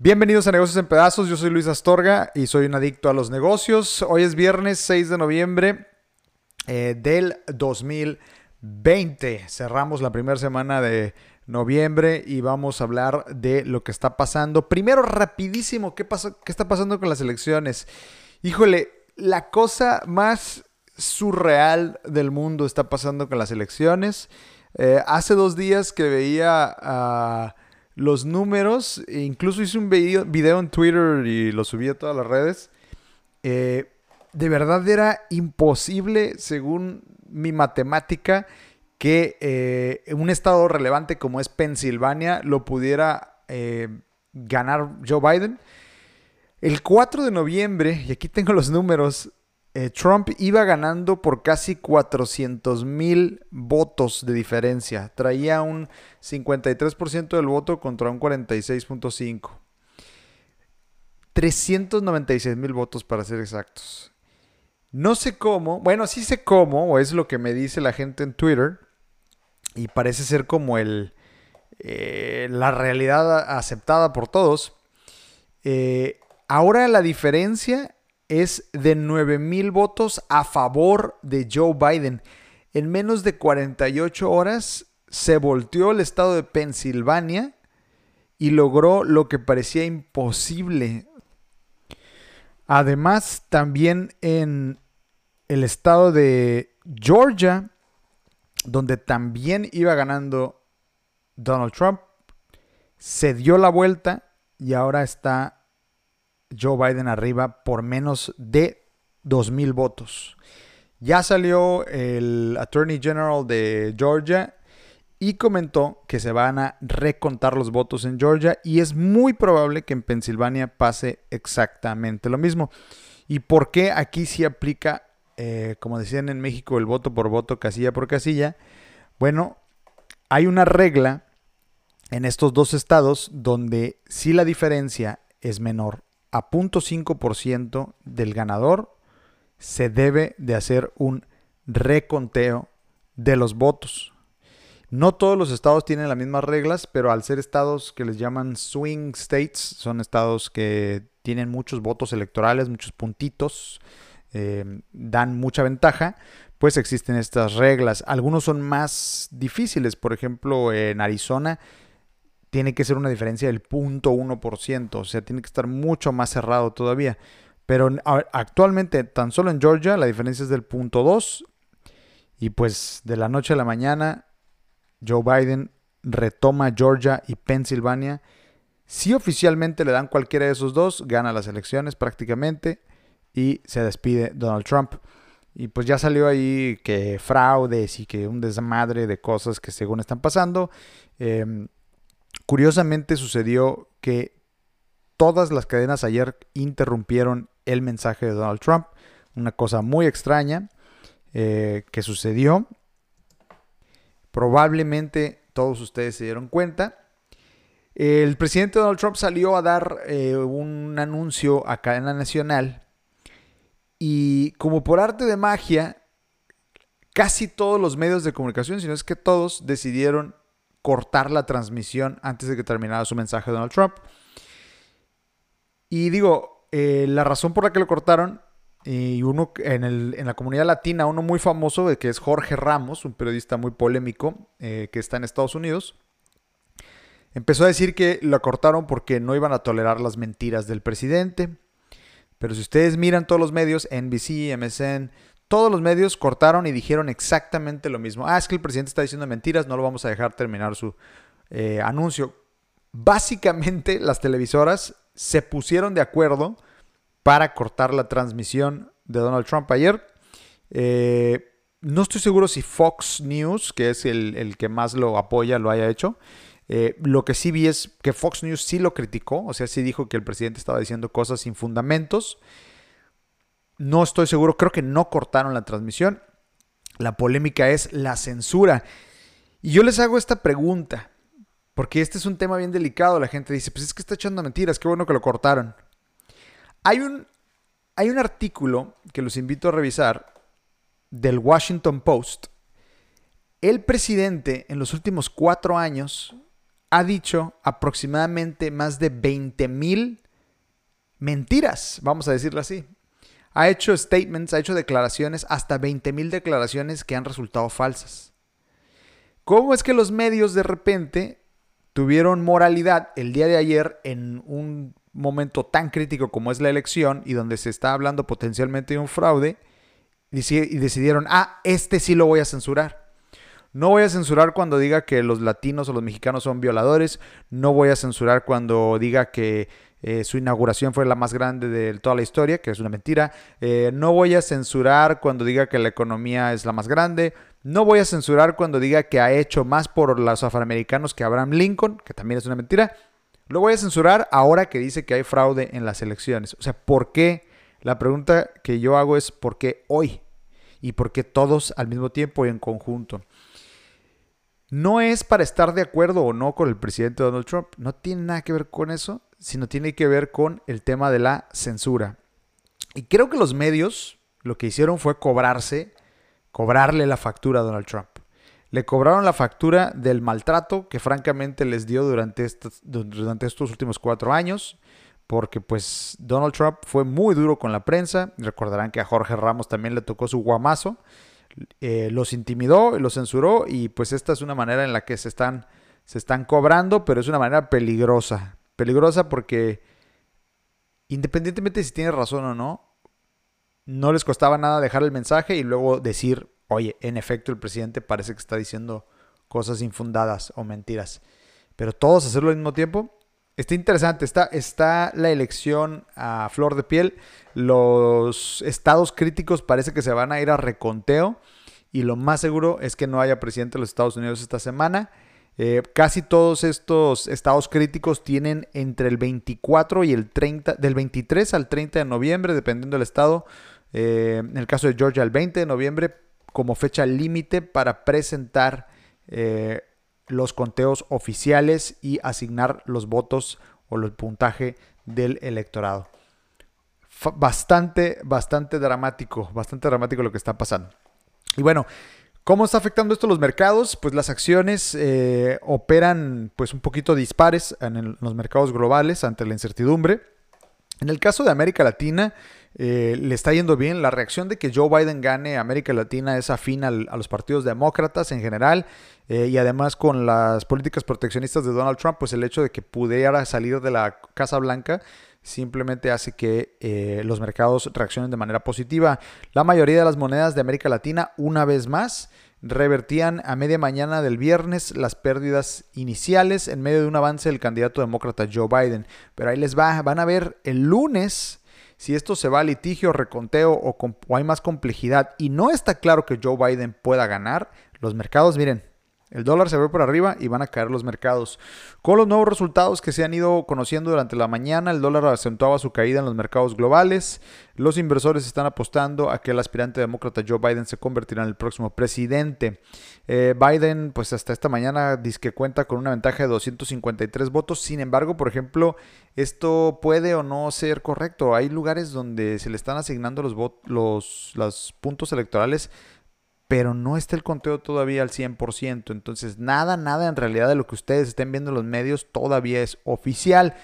Bienvenidos a Negocios en Pedazos, yo soy Luis Astorga y soy un adicto a los negocios. Hoy es viernes 6 de noviembre eh, del 2020. Cerramos la primera semana de noviembre y vamos a hablar de lo que está pasando. Primero, rapidísimo, ¿qué, pasó, qué está pasando con las elecciones? Híjole, la cosa más surreal del mundo está pasando con las elecciones. Eh, hace dos días que veía a los números, incluso hice un video, en Twitter y lo subí a todas las redes. Eh, de verdad era imposible, según mi matemática, que eh, un estado relevante como es Pensilvania lo pudiera ganar Joe Biden. El 4 de noviembre, y aquí tengo los números, eh, Trump iba ganando por casi 400 mil votos de diferencia. Traía un 53% del voto contra un 46.5%. 396 mil votos para ser exactos. No sé cómo, bueno, sí sé cómo, o es lo que me dice la gente en Twitter, y parece ser como el, eh, la realidad aceptada por todos. Eh, ahora la diferencia es de 9 mil votos a favor de Joe Biden. En menos de 48 horas se volteó el estado de Pensilvania y logró lo que parecía imposible. Además, también en el estado de Georgia, donde también iba ganando Donald Trump, se dio la vuelta y ahora está Joe Biden arriba por menos de 2.000 votos. Ya salió el Attorney General de Georgia y comentó que se van a recontar los votos en Georgia y es muy probable que en Pensilvania pase exactamente lo mismo. ¿Y por qué aquí sí aplica, eh, como decían en México, el voto por voto, casilla por casilla? Bueno, hay una regla en estos dos estados donde si la diferencia es menor a 0.5% del ganador, se debe de hacer un reconteo de los votos. No todos los estados tienen las mismas reglas, pero al ser estados que les llaman swing states, son estados que tienen muchos votos electorales, muchos puntitos, eh, dan mucha ventaja, pues existen estas reglas. Algunos son más difíciles, por ejemplo, en Arizona tiene que ser una diferencia del 0.1%, o sea, tiene que estar mucho más cerrado todavía. Pero actualmente, tan solo en Georgia, la diferencia es del 0.2 y pues de la noche a la mañana, Joe Biden retoma Georgia y Pensilvania. Si oficialmente le dan cualquiera de esos dos, gana las elecciones prácticamente y se despide Donald Trump. Y pues ya salió ahí que fraudes y que un desmadre de cosas que según están pasando. Eh, Curiosamente sucedió que todas las cadenas ayer interrumpieron el mensaje de Donald Trump. Una cosa muy extraña eh, que sucedió. Probablemente todos ustedes se dieron cuenta. El presidente Donald Trump salió a dar eh, un anuncio a cadena nacional y como por arte de magia, casi todos los medios de comunicación, si no es que todos, decidieron cortar la transmisión antes de que terminara su mensaje Donald Trump. Y digo, eh, la razón por la que lo cortaron, y uno en, la comunidad latina, uno muy famoso, que es Jorge Ramos, un periodista muy polémico eh, que está en Estados Unidos, empezó a decir que lo cortaron porque no iban a tolerar las mentiras del presidente. Pero si ustedes miran todos los medios, NBC, MSN, todos los medios cortaron y dijeron exactamente lo mismo. Ah, es que el presidente está diciendo mentiras, no lo vamos a dejar terminar su eh, anuncio. Básicamente las televisoras se pusieron de acuerdo para cortar la transmisión de Donald Trump ayer. Eh, no estoy seguro si Fox News, que es el, que más lo apoya, lo haya hecho. Eh, lo que sí vi es que Fox News sí lo criticó, o sea, sí dijo que el presidente estaba diciendo cosas sin fundamentos. No estoy seguro, creo que no cortaron la transmisión. La polémica es la censura. Y yo les hago esta pregunta, porque este es un tema bien delicado. La gente dice, pues es que está echando mentiras, qué bueno que lo cortaron. Hay un, hay un artículo que los invito a revisar del Washington Post, el presidente en los últimos cuatro años ha dicho aproximadamente más de 20 mil mentiras, vamos a decirlo así. Ha hecho statements, ha hecho declaraciones, hasta 20 mil declaraciones que han resultado falsas. ¿Cómo es que los medios de repente tuvieron moralidad el día de ayer en un momento tan crítico como es la elección y donde se está hablando potencialmente de un fraude y decidieron, ah, este sí lo voy a censurar? No voy a censurar cuando diga que los latinos o los mexicanos son violadores. No voy a censurar cuando diga que eh, su inauguración fue la más grande de toda la historia, que es una mentira. Eh, no voy a censurar cuando diga que la economía es la más grande. No voy a censurar cuando diga que ha hecho más por los afroamericanos que Abraham Lincoln, que también es una mentira. Lo voy a censurar ahora que dice que hay fraude en las elecciones. O sea, ¿por qué? La pregunta que yo hago es ¿por qué hoy? ¿Y por qué todos al mismo tiempo y en conjunto? No es para estar de acuerdo o no con el presidente Donald Trump. No tiene nada que ver con eso, sino tiene que ver con el tema de la censura. Y creo que los medios lo que hicieron fue cobrarse, cobrarle la factura a Donald Trump. Le cobraron la factura del maltrato que francamente les dio durante estos, durante estos últimos cuatro años, porque pues Donald Trump fue muy duro con la prensa. Recordarán que a Jorge Ramos también le tocó su guamazo. Eh, los intimidó, los censuró y pues esta es una manera en la que se están, se están cobrando, pero es una manera peligrosa. Peligrosa porque independientemente de si tiene razón o no, no les costaba nada dejar el mensaje y luego decir, oye, en efecto el presidente parece que está diciendo cosas infundadas o mentiras. Pero todos hacerlo al mismo tiempo, Está interesante, está, está la elección a flor de piel. Los estados críticos parece que se van a ir a reconteo y lo más seguro es que no haya presidente de los Estados Unidos esta semana. Eh, casi todos estos estados críticos tienen entre el 24 y el 30, del 23 al 30 de noviembre, dependiendo del estado. Eh, en el caso de Georgia, el 20 de noviembre como fecha límite para presentar eh, los conteos oficiales y asignar los votos o el puntaje del electorado. bastante, bastante dramático, bastante dramático lo que está pasando. Y bueno, ¿cómo está afectando esto los mercados? Pues las acciones eh, operan pues un poquito dispares en los mercados globales ante la incertidumbre. En el caso de América Latina, eh, le está yendo bien. La reacción de que Joe Biden gane América Latina es afín a los partidos demócratas en general eh, y además con las políticas proteccionistas de Donald Trump, pues el hecho de que pudiera salir de la Casa Blanca simplemente hace que eh, los mercados reaccionen de manera positiva. La mayoría de las monedas de América Latina, una vez más, revertían a media mañana del viernes las pérdidas iniciales en medio de un avance del candidato demócrata Joe Biden. Pero ahí les va, van a ver el lunes si esto se va a litigio, reconteo o, o hay más complejidad y no está claro que Joe Biden pueda ganar, los mercados, miren, el dólar se ve por arriba y van a caer los mercados. Con los nuevos resultados que se han ido conociendo durante la mañana, el dólar acentuaba su caída en los mercados globales. Los inversores están apostando a que el aspirante demócrata Joe Biden se convertirá en el próximo presidente. Eh, Biden, pues hasta esta mañana dice que cuenta con una ventaja de 253 votos. Sin embargo, por ejemplo, esto puede o no ser correcto. Hay lugares donde se le están asignando los, puntos electorales pero no está el conteo todavía al 100%. Entonces, nada, nada en realidad de lo que ustedes estén viendo en los medios todavía es oficial.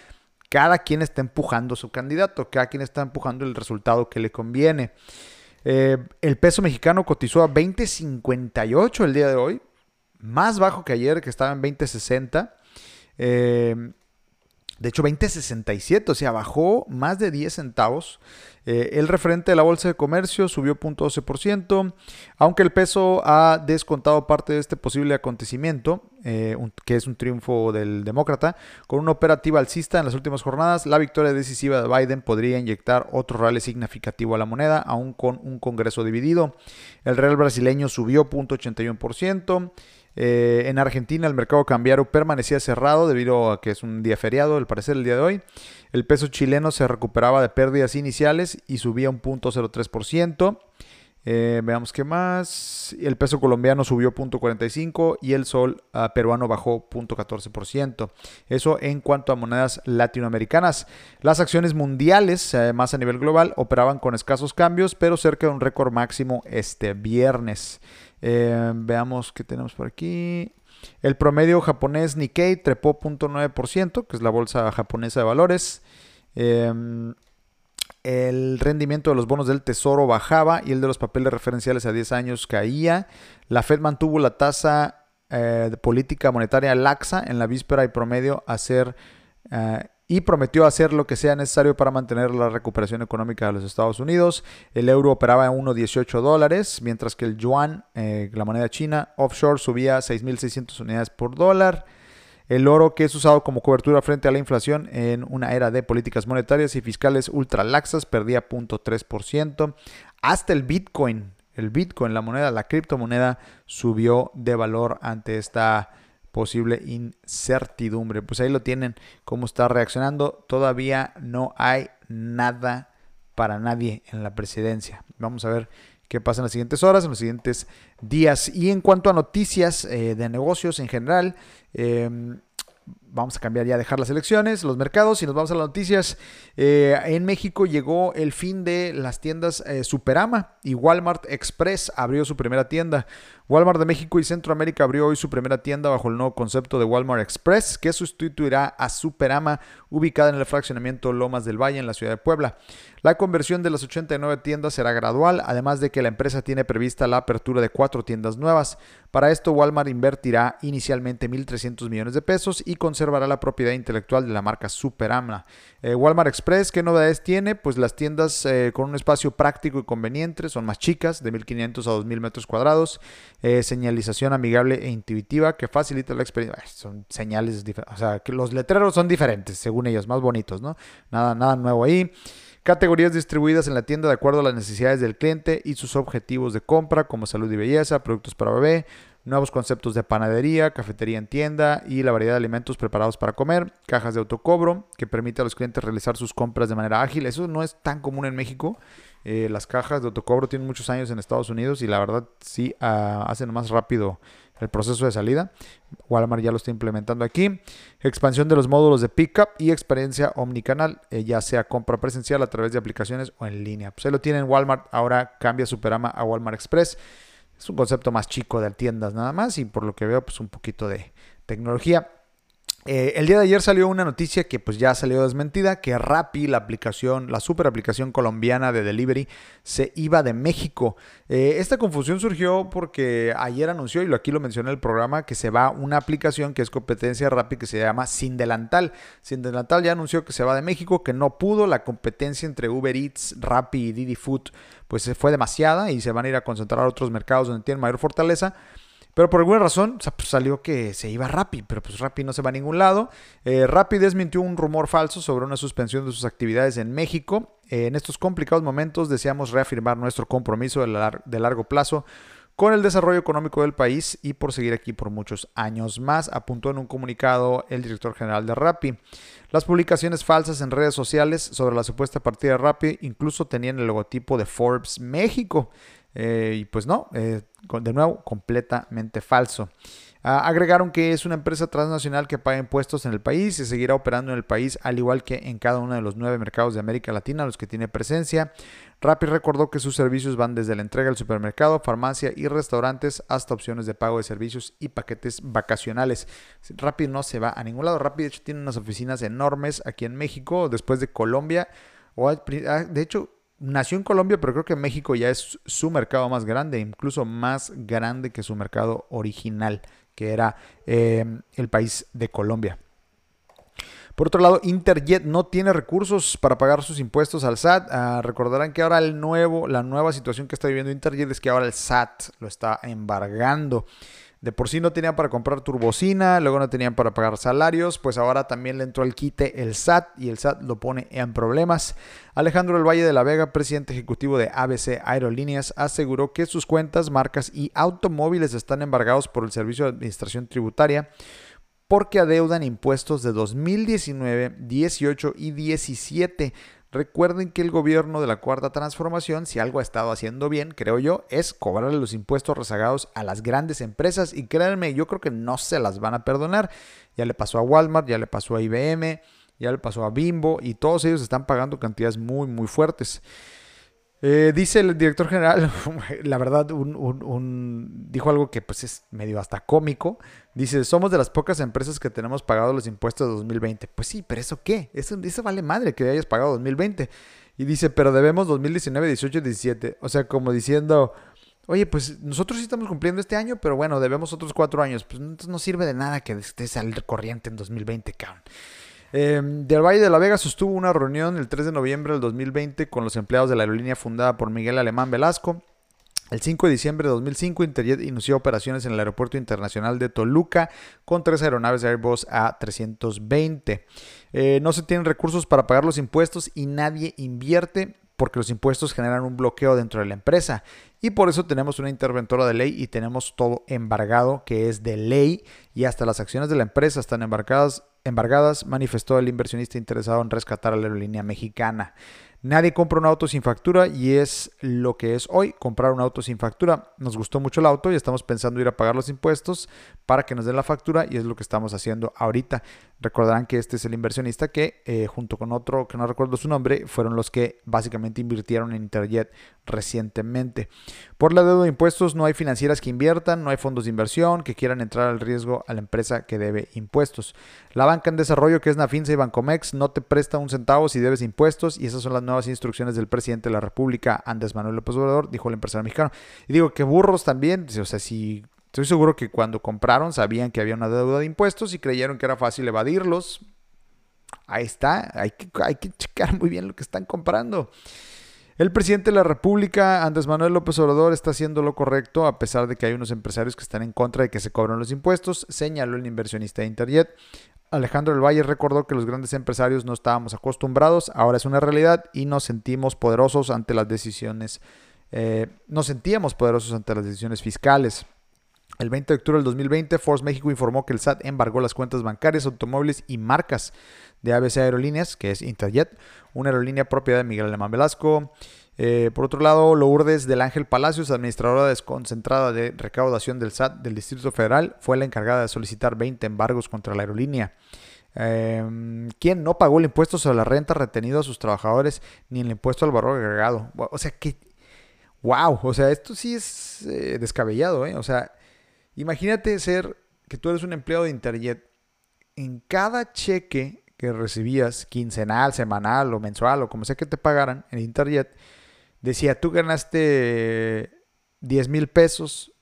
Cada quien está empujando su candidato, cada quien está empujando el resultado que le conviene. Eh, el peso mexicano cotizó a 20.58 el día de hoy, más bajo que ayer, que estaba en 20.60. Eh, de hecho, 20.67, o sea, bajó más de 10 centavos. Eh, el referente de la bolsa de comercio subió 0.12%, aunque el peso ha descontado parte de este posible acontecimiento, eh, que es un triunfo del demócrata. Con una operativa alcista en las últimas jornadas, la victoria decisiva de Biden podría inyectar otro real significativo a la moneda, aún con un Congreso dividido. El real brasileño subió 0.81%. Eh, en Argentina el mercado cambiario permanecía cerrado debido a que es un día feriado, al parecer el día de hoy. El peso chileno se recuperaba de pérdidas iniciales y subía un 0.03%. Eh, veamos qué más. El peso colombiano subió 0.45 y el sol ah, peruano bajó 0.14%. Eso en cuanto a monedas latinoamericanas. Las acciones mundiales, eh, más a nivel global, operaban con escasos cambios, pero cerca de un récord máximo este viernes. Eh, veamos qué tenemos por aquí. El promedio japonés Nikkei trepó 0.9%, que es la bolsa japonesa de valores. Em, el rendimiento de los bonos del tesoro bajaba y el de los papeles referenciales a 10 años caía. La Fed mantuvo la tasa eh, de política monetaria laxa en la víspera y promedio hacer eh, y prometió hacer lo que sea necesario para mantener la recuperación económica de los Estados Unidos. El euro operaba en 1,18 dólares, mientras que el yuan, eh, la moneda china, offshore subía 6.600 unidades por dólar. El oro, que es usado como cobertura frente a la inflación en una era de políticas monetarias y fiscales ultra laxas, perdía 0.3%. Hasta el Bitcoin, el Bitcoin, la moneda, la criptomoneda, subió de valor ante esta posible incertidumbre. Pues ahí lo tienen, cómo está reaccionando. Todavía no hay nada para nadie en la presidencia. Vamos a ver qué pasa en las siguientes horas, en los siguientes días. Y en cuanto a noticias eh, de negocios en general, em, vamos a cambiar ya, dejar las elecciones, los mercados y nos vamos a las noticias. Eh, en México llegó el fin de las tiendas eh, Superama y Walmart Express abrió su primera tienda. Walmart de México y Centroamérica abrió hoy su primera tienda bajo el nuevo concepto de Walmart Express, que sustituirá a Superama, ubicada en el fraccionamiento Lomas del Valle en la ciudad de Puebla. La conversión de las 89 tiendas será gradual, además de que la empresa tiene prevista la apertura de cuatro tiendas nuevas. Para esto, Walmart invertirá inicialmente 1.300 millones de pesos y conservará la propiedad intelectual de la marca Superama. Eh, Walmart Express, ¿qué novedades tiene? Pues las tiendas eh, con un espacio práctico y conveniente, son más chicas, de 1.500 a 2.000 metros cuadrados. Eh, señalización amigable e intuitiva que facilita la experiencia. Son señales diferentes, o sea, que los letreros son diferentes, según ellos, más bonitos, ¿no? Nada, nada nuevo ahí. Categorías distribuidas en la tienda de acuerdo a las necesidades del cliente y sus objetivos de compra, como salud y belleza, productos para bebé, nuevos conceptos de panadería, cafetería en tienda y la variedad de alimentos preparados para comer, cajas de autocobro que permite a los clientes realizar sus compras de manera ágil. Eso no es tan común en México. Eh, las cajas de autocobro tienen muchos años en Estados Unidos y la verdad sí ah, hacen más rápido el proceso de salida. Walmart ya lo está implementando aquí. Expansión de los módulos de pickup y experiencia omnicanal, eh, ya sea compra presencial a través de aplicaciones o en línea. Pues ahí lo tienen Walmart, ahora cambia Superama a Walmart Express. Es un concepto más chico de tiendas nada más y por lo que veo pues un poquito de tecnología. Eh, el día de ayer salió una noticia que pues ya salió desmentida, que Rappi, la aplicación, la super aplicación colombiana de delivery, se iba de México. Eh, esta confusión surgió porque ayer anunció, y aquí lo mencioné en el programa, que se va una aplicación que es competencia Rappi que se llama Sin Delantal. Sin Delantal ya anunció que se va de México, que no pudo, la competencia entre Uber Eats, Rappi y Didi Food pues fue demasiada y se van a ir a concentrar a otros mercados donde tienen mayor fortaleza. Pero por alguna razón pues, salió que se iba Rappi, pero pues Rappi no se va a ningún lado. Eh, Rappi desmintió un rumor falso sobre una suspensión de sus actividades en México. Eh, en estos complicados momentos deseamos reafirmar nuestro compromiso de, largo plazo con el desarrollo económico del país y por seguir aquí por muchos años más, apuntó en un comunicado el director general de Rappi. Las publicaciones falsas en redes sociales sobre la supuesta partida de Rappi incluso tenían el logotipo de Forbes México. Eh, y pues no, eh, de nuevo, completamente falso. Ah, agregaron que es una empresa transnacional que paga impuestos en el país y seguirá operando en el país, al igual que en cada uno de los nueve mercados de América Latina, los que tiene presencia. Rappi recordó que sus servicios van desde la entrega al supermercado, farmacia y restaurantes hasta opciones de pago de servicios y paquetes vacacionales. Rappi no se va a ningún lado. Rappi, de hecho, tiene unas oficinas enormes aquí en México, después de Colombia. O, ah, de hecho, nació en Colombia, pero creo que México ya es su mercado más grande, incluso más grande que su mercado original, que era em, el país de Colombia. Por otro lado, Interjet no tiene recursos para pagar sus impuestos al SAT. Ah, recordarán que ahora el nuevo, la nueva situación que está viviendo Interjet es que ahora el SAT lo está embargando. De por sí no tenían para comprar turbocina, luego no tenían para pagar salarios, pues ahora también le entró al quite el SAT y el SAT lo pone en problemas. Alejandro del Valle de la Vega, presidente ejecutivo de ABC Aerolíneas, aseguró que sus cuentas, marcas y automóviles están embargados por el Servicio de Administración Tributaria porque adeudan impuestos de 2019, 18 y 17 Recuerden que el gobierno de la Cuarta Transformación, si algo ha estado haciendo bien, creo yo, es cobrarle los impuestos rezagados a las grandes empresas y créanme, yo creo que no se las van a perdonar. Ya le pasó a Walmart, ya le pasó a IBM, ya le pasó a Bimbo y todos ellos están pagando cantidades muy, muy fuertes. Eh, dice el director general, la verdad, un, dijo algo que pues es medio hasta cómico. Dice, somos de las pocas empresas que tenemos pagado los impuestos de 2020. Pues sí, pero ¿eso qué? Eso, eso vale madre que hayas pagado 2020. Y dice, pero debemos 2019, 18 y 17. O sea, como diciendo, oye, pues nosotros sí estamos cumpliendo este año, pero bueno, debemos otros cuatro años. Pues no sirve de nada que estés al corriente en 2020, cabrón. Em, del Valle de la Vega sostuvo una reunión el 3 de noviembre del 2020 con los empleados de la aerolínea fundada por Miguel Alemán Velasco. El 5 de diciembre de 2005, Interjet inició operaciones en el Aeropuerto Internacional de Toluca con tres aeronaves Airbus A320. Eh, no se tienen recursos para pagar los impuestos y nadie invierte porque los impuestos generan un bloqueo dentro de la empresa. Y por eso tenemos una interventora de ley y tenemos todo embargado que es de ley y hasta las acciones de la empresa están embarcadas embargadas, manifestó el inversionista interesado en rescatar a la aerolínea mexicana. Nadie compra un auto sin factura y es lo que es hoy, comprar un auto sin factura. Nos gustó mucho el auto y estamos pensando ir a pagar los impuestos para que nos den la factura y es lo que estamos haciendo ahorita. Recordarán que este es el inversionista que eh, junto con otro que no recuerdo su nombre fueron los que básicamente invirtieron en Interjet recientemente. Por la deuda de impuestos no hay financieras que inviertan, no hay fondos de inversión que quieran entrar al riesgo a la empresa que debe impuestos. La banca en desarrollo que es Nafinsa y Bancomex no te presta un centavo si debes impuestos y esas son las nuevas instrucciones del presidente de la República, Andrés Manuel López Obrador, dijo el empresario mexicano. Y digo que burros también, o sea, si estoy seguro que cuando compraron sabían que había una deuda de impuestos y creyeron que era fácil evadirlos. Ahí está, hay que, hay que checar muy bien lo que están comprando. El presidente de la República, Andrés Manuel López Obrador, está haciendo lo correcto a pesar de que hay unos empresarios que están en contra de que se cobren los impuestos, señaló el inversionista de Interjet. Alejandro del Valle recordó que los grandes empresarios no estábamos acostumbrados, ahora es una realidad y nos sentimos poderosos ante las decisiones, eh, nos sentíamos poderosos ante las decisiones fiscales. El 20 de octubre del 2020, Force México informó que el SAT embargó las cuentas bancarias, automóviles y marcas de ABC Aerolíneas, que es Interjet, una aerolínea propiedad de Miguel Alemán Velasco. Eh, por otro lado, Lourdes del Ángel Palacios, administradora desconcentrada de recaudación del SAT del Distrito Federal, fue la encargada de solicitar 20 embargos contra la aerolínea. Eh, quien no pagó el impuesto sobre la renta retenido a sus trabajadores ni el impuesto al valor agregado. O sea que, wow, o sea, esto sí es eh, descabellado, ¿eh? O sea, imagínate ser que tú eres un empleado de Interjet. En cada cheque que recibías, quincenal, semanal o mensual o como sea que te pagaran en Interjet, decía, tú ganaste 10 mil pesos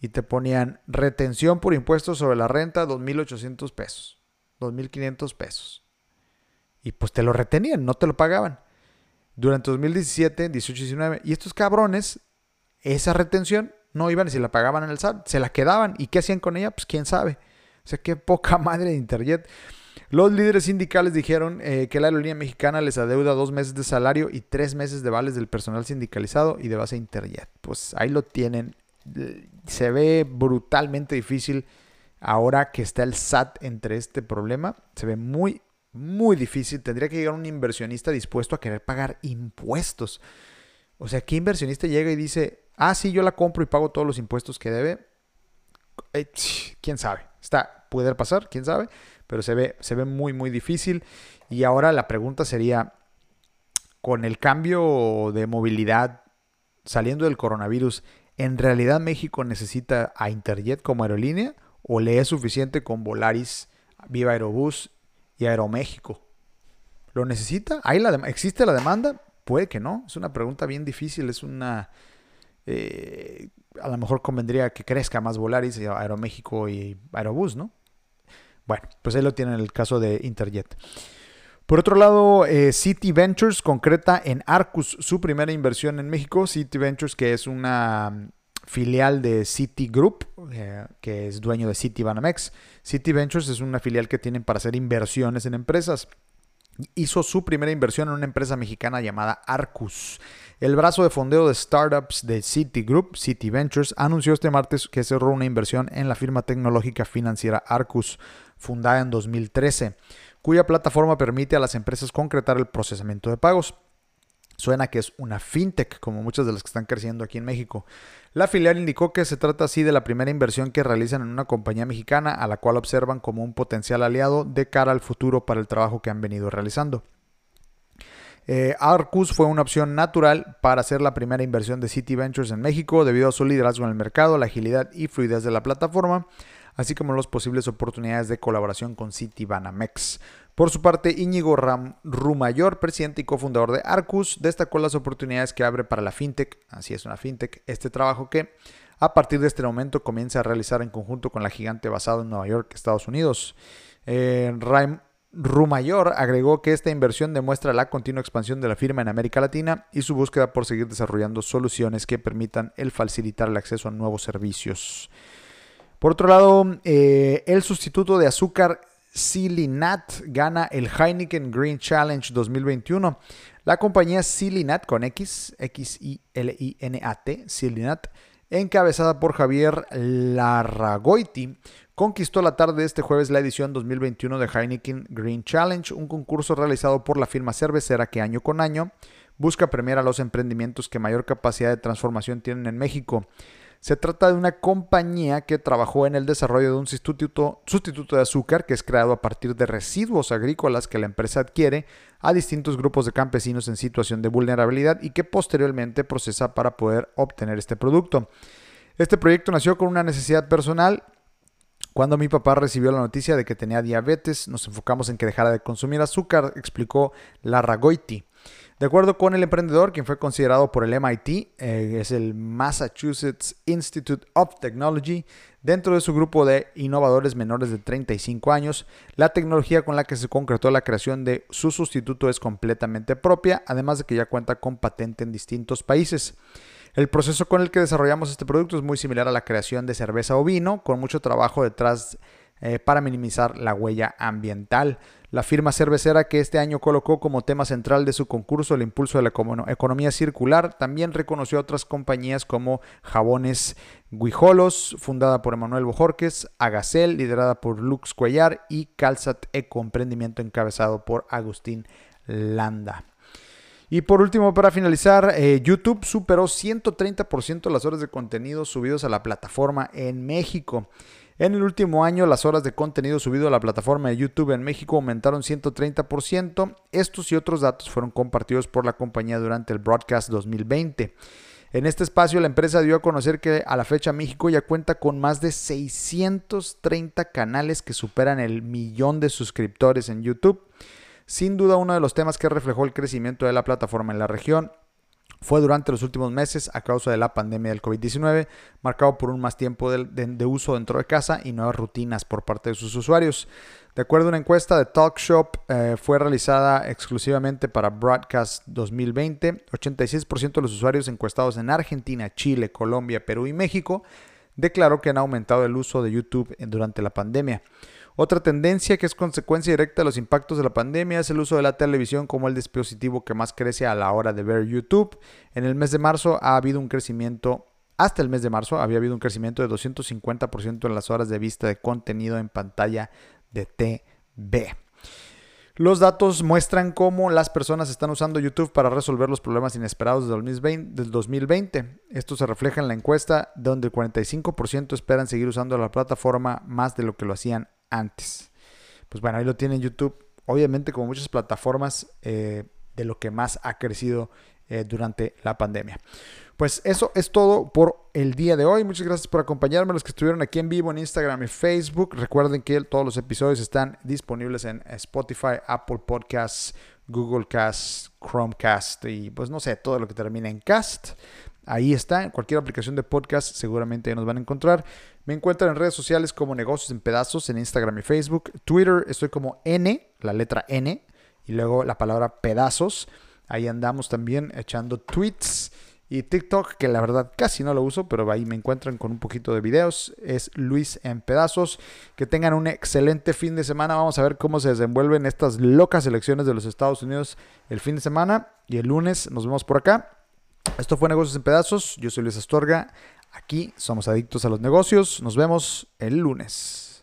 y te ponían retención por impuestos sobre la renta 2.800 pesos, 2.500 pesos. Y pues te lo retenían, no te lo pagaban. Durante 2017, 18 y 19. Y estos cabrones, esa retención no iban y se la pagaban en el SAT, se la quedaban. ¿Y qué hacían con ella? Pues quién sabe. O sea, qué poca madre de Interjet. Los líderes sindicales dijeron eh, que la aerolínea mexicana les adeuda dos meses de salario y tres meses de vales del personal sindicalizado y de base Interjet. Pues ahí lo tienen. Se ve brutalmente difícil ahora que está el SAT entre este problema. Se ve muy, muy difícil. Tendría que llegar un inversionista dispuesto a querer pagar impuestos. O sea, ¿qué inversionista llega y dice, ah, sí, yo la compro y pago todos los impuestos que debe? Eh, ¿Quién sabe? Está, puede pasar, quién sabe pero se ve, se ve muy, muy difícil. Y ahora la pregunta sería, con el cambio de movilidad saliendo del coronavirus, ¿en realidad México necesita a Interjet como aerolínea o le es suficiente con Volaris, Viva Aerobús y Aeroméxico? ¿Lo necesita? ¿Hay la ¿Existe la demanda? Puede que no. Es una pregunta bien difícil. Es una... Eh, a lo mejor convendría que crezca más Volaris, Aeroméxico y Aerobús, ¿no? Bueno, pues ahí lo tienen el caso de Interjet. Por otro lado, eh, City Ventures concreta en Arcus su primera inversión en México. City Ventures, que es una mm, filial de City Group, eh, que es dueño de City Banamex. City Ventures es una filial que tienen para hacer inversiones en empresas. Hizo su primera inversión en una empresa mexicana llamada Arcus. El brazo de fondeo de startups de City Group, City Ventures, anunció este martes que cerró una inversión en la firma tecnológica financiera Arcus fundada en 2013. cuya plataforma permite a las empresas concretar el procesamiento de pagos. Suena que es una fintech, como muchas de las que están creciendo aquí en México. La filial indicó que se trata así de la primera inversión que realizan en una compañía mexicana, a la cual observan como un potencial aliado de cara al futuro para el trabajo que han venido realizando. Eh, Arcus fue una opción natural para hacer la primera inversión de City Ventures en México debido a su liderazgo en el mercado, la agilidad y fluidez de la plataforma, así como las posibles oportunidades de colaboración con City Banamex. Por su parte, Íñigo Rumayor, presidente y cofundador de Arcus, destacó las oportunidades que abre para la fintech, así es una fintech, este trabajo que a partir de este momento comienza a realizar en conjunto con la gigante basado en Nueva York, Estados Unidos. Eh, Rumayor agregó que esta inversión demuestra la continua expansión de la firma en América Latina y su búsqueda por seguir desarrollando soluciones que permitan el facilitar el acceso a nuevos servicios. Por otro lado, eh, el sustituto de azúcar Silinat gana el Heineken Green Challenge 2021. La compañía Silinat con X, X-I-L-I-N-A-T, Silinat, encabezada por Javier Larragoiti, conquistó la tarde de este jueves la edición 2021 de Heineken Green Challenge, un concurso realizado por la firma cervecera que año con año busca premiar a los emprendimientos que mayor capacidad de transformación tienen en México. Se trata de una compañía que trabajó en el desarrollo de un sustituto, de azúcar que es creado a partir de residuos agrícolas que la empresa adquiere a distintos grupos de campesinos en situación de vulnerabilidad y que posteriormente procesa para poder obtener este producto. Este proyecto nació con una necesidad personal cuando mi papá recibió la noticia de que tenía diabetes, nos enfocamos en que dejara de consumir azúcar, explicó Larragoiti. De acuerdo con el emprendedor, quien fue considerado por el MIT, eh, es el Massachusetts Institute of Technology, dentro de su grupo de innovadores menores de 35 años, la tecnología con la que se concretó la creación de su sustituto es completamente propia, además de que ya cuenta con patente en distintos países. El proceso con el que desarrollamos este producto es muy similar a la creación de cerveza o vino, con mucho trabajo detrás eh, para minimizar la huella ambiental. La firma cervecera que este año colocó como tema central de su concurso el impulso de la economía circular, también reconoció a otras compañías como Jabones Guijolos, fundada por Emanuel Bojorques, Agacel, liderada por Lux Cuellar, y Calzat Eco, emprendimiento encabezado por Agustín Landa. Y por último, para finalizar, eh, YouTube superó 130% las horas de contenido subidos a la plataforma en México. En el último año, las horas de contenido subido a la plataforma de YouTube en México aumentaron 130%. Estos y otros datos fueron compartidos por la compañía durante el Broadcast 2020. En este espacio, la empresa dio a conocer que a la fecha México ya cuenta con más de 630 canales que superan el millón de suscriptores en YouTube. Sin duda uno de los temas que reflejó el crecimiento de la plataforma en la región fue durante los últimos meses a causa de la pandemia del COVID-19, marcado por un más tiempo de, uso dentro de casa y nuevas rutinas por parte de sus usuarios. De acuerdo a una encuesta de TalkShop, eh, fue realizada exclusivamente para Broadcast 2020, 86% de los usuarios encuestados en Argentina, Chile, Colombia, Perú y México declaró que han aumentado el uso de YouTube durante la pandemia. Otra tendencia que es consecuencia directa de los impactos de la pandemia es el uso de la televisión como el dispositivo que más crece a la hora de ver YouTube. En el mes de marzo ha habido un crecimiento, hasta el mes de marzo había habido un crecimiento de 250% en las horas de vista de contenido en pantalla de TV. Los datos muestran cómo las personas están usando YouTube para resolver los problemas inesperados del 2020. Esto se refleja en la encuesta donde el 45% esperan seguir usando la plataforma más de lo que lo hacían antes. Pues bueno, ahí lo tienen YouTube. Obviamente, como muchas plataformas, eh, de lo que más ha crecido eh, durante la pandemia. Pues eso es todo por el día de hoy. Muchas gracias por acompañarme, los que estuvieron aquí en vivo en Instagram y Facebook. Recuerden que todos los episodios están disponibles en Spotify, Apple Podcasts, Google Cast, Chromecast y pues no sé, todo lo que termine en cast. Ahí está, en cualquier aplicación de podcast seguramente nos van a encontrar. Me encuentran en redes sociales como Negocios en Pedazos, en Instagram y Facebook. Twitter estoy como N, la letra N, y luego la palabra pedazos. Ahí andamos también echando tweets. Y TikTok, que la verdad casi no lo uso, pero ahí me encuentran con un poquito de videos, es Luis en Pedazos. Que tengan un excelente fin de semana. Vamos a ver cómo se desenvuelven estas locas elecciones de los Estados Unidos el fin de semana. Y el lunes nos vemos por acá. Esto fue Negocios en Pedazos. Yo soy Luis Astorga. Aquí somos adictos a los negocios. Nos vemos el lunes.